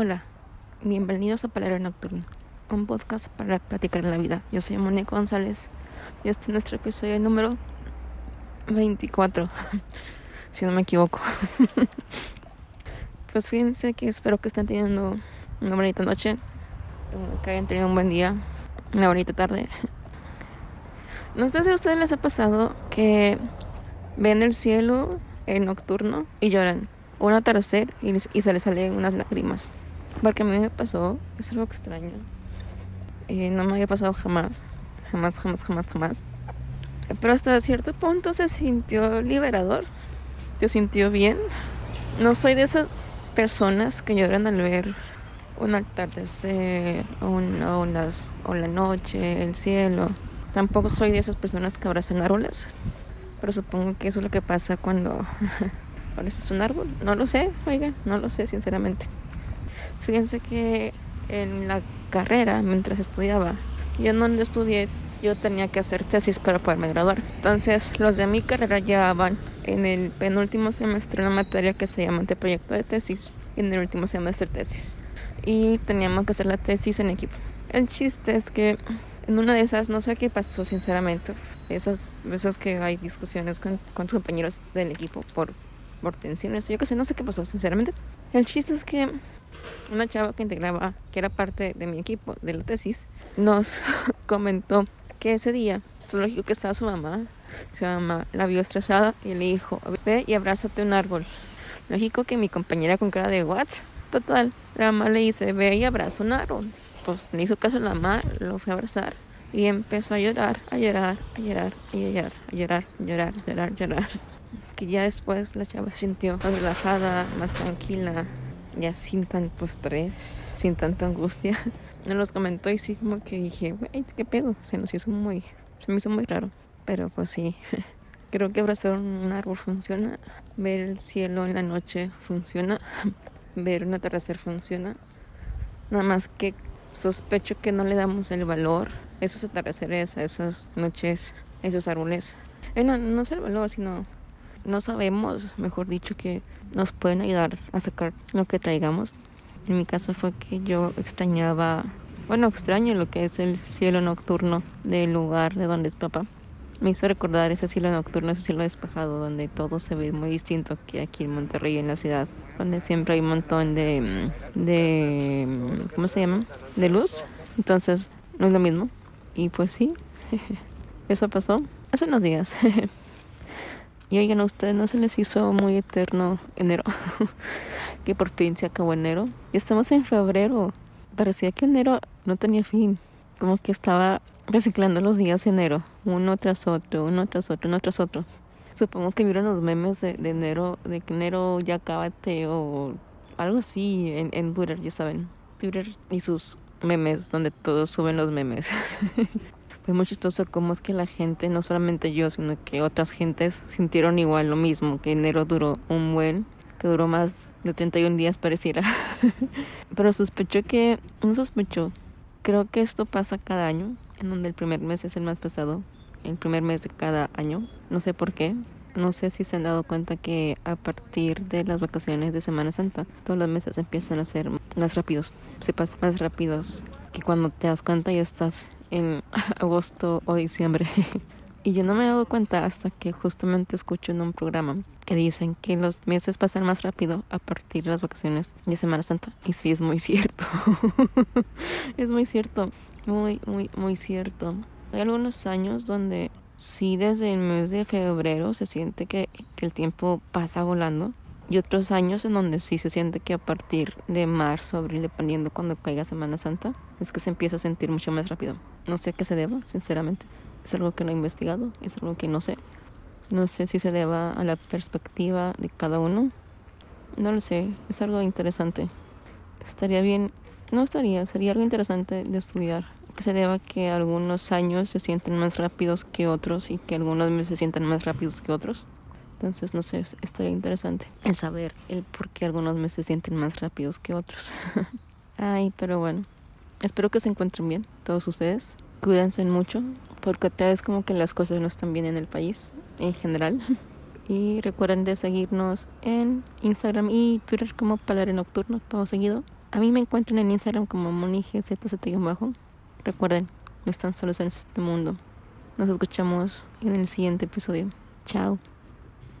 Hola, bienvenidos a Palabra Nocturna, un podcast para platicar en la vida. Yo soy Mónica González y este es nuestro episodio número 24, si no me equivoco. pues fíjense que espero que estén teniendo una bonita noche, que hayan tenido un buen día, una bonita tarde. No sé si a ustedes les ha pasado que ven el cielo en nocturno y lloran. Un atardecer y se les salen unas lágrimas. Porque a mí me pasó, es algo extraño. Y no me había pasado jamás, jamás, jamás, jamás, jamás. Pero hasta cierto punto se sintió liberador, se sintió bien. No soy de esas personas que lloran al ver un atardecer o, o, las, o la noche, el cielo. Tampoco soy de esas personas que abrazan árboles. Pero supongo que eso es lo que pasa cuando es un árbol. No lo sé, oiga, no lo sé, sinceramente. Fíjense que en la carrera, mientras estudiaba, yo no estudié, yo tenía que hacer tesis para poderme graduar. Entonces, los de mi carrera van en el penúltimo semestre una materia que se llama proyecto de tesis y en el último semestre tesis. Y teníamos que hacer la tesis en equipo. El chiste es que en una de esas, no sé qué pasó sinceramente, esas veces que hay discusiones con, con tus compañeros del equipo por, por tensiones, yo que sé, no sé qué pasó sinceramente. El chiste es que una chava que integraba, que era parte de mi equipo de la tesis, nos comentó que ese día, pues lógico que estaba su mamá, su mamá la vio estresada y le dijo, ve y abrázate un árbol. Lógico que mi compañera con cara de what? Total, la mamá le dice, ve y abraza un árbol. Pues le hizo caso la mamá, lo fue a abrazar y empezó a llorar, a llorar, a llorar, a llorar, a llorar, a llorar, a llorar, a llorar. Que ya después la chava se sintió más relajada, más tranquila, ya sin tanto estrés, sin tanta angustia. Me los comentó y sí como que dije, wey, ¿qué pedo? Se nos hizo muy, se me hizo muy raro. Pero pues sí, creo que abrazar un árbol funciona, ver el cielo en la noche funciona, ver un atardecer funciona. Nada más que sospecho que no le damos el valor a esos atardeceres, a esas noches, a esos árboles. Eh, no, no es el valor, sino no sabemos, mejor dicho, que nos pueden ayudar a sacar lo que traigamos. En mi caso fue que yo extrañaba, bueno, extraño lo que es el cielo nocturno del lugar de donde es papá. Me hizo recordar ese cielo nocturno, ese cielo despejado, donde todo se ve muy distinto que aquí en Monterrey, en la ciudad, donde siempre hay un montón de, de ¿cómo se llama? De luz. Entonces, no es lo mismo. Y pues sí, eso pasó hace unos días. Y oigan, a ustedes no se les hizo muy eterno enero, que por fin se acabó enero. Y estamos en febrero. Parecía que enero no tenía fin. Como que estaba reciclando los días enero, uno tras otro, uno tras otro, uno tras otro. Supongo que vieron los memes de, enero, de que enero ya acabate o algo así en, en Twitter, ya saben. Twitter y sus memes donde todos suben los memes. fue muy chistoso cómo es que la gente, no solamente yo, sino que otras gentes sintieron igual lo mismo, que enero duró un buen, que duró más de 31 días pareciera. Pero sospecho que, no sospecho, creo que esto pasa cada año, en donde el primer mes es el más pesado, el primer mes de cada año, no sé por qué. No sé si se han dado cuenta que a partir de las vacaciones de Semana Santa, todos los meses empiezan a ser más rápidos, se pasan más rápidos que cuando te das cuenta ya estás en agosto o diciembre. y yo no me he dado cuenta hasta que justamente escucho en un programa que dicen que los meses pasan más rápido a partir de las vacaciones de Semana Santa. Y sí, es muy cierto. es muy cierto. Muy, muy, muy cierto. Hay algunos años donde sí desde el mes de febrero se siente que el tiempo pasa volando y otros años en donde sí se siente que a partir de marzo, abril, dependiendo cuando caiga Semana Santa, es que se empieza a sentir mucho más rápido. No sé a qué se deba, sinceramente. Es algo que no he investigado, es algo que no sé. No sé si se deba a la perspectiva de cada uno. No lo sé, es algo interesante. Estaría bien, no estaría, sería algo interesante de estudiar. Que se deba que algunos años se sienten más rápidos que otros y que algunos meses se sientan más rápidos que otros. Entonces, no sé, estaría interesante el saber el por qué algunos meses se sienten más rápidos que otros. Ay, pero bueno, espero que se encuentren bien todos ustedes. Cuídense mucho, porque otra vez como que las cosas no están bien en el país en general. Y recuerden de seguirnos en Instagram y Twitter como Palare Nocturno, todo seguido. A mí me encuentran en Instagram como monigzz-bajo. Recuerden, no están solos en este mundo. Nos escuchamos en el siguiente episodio. Chao.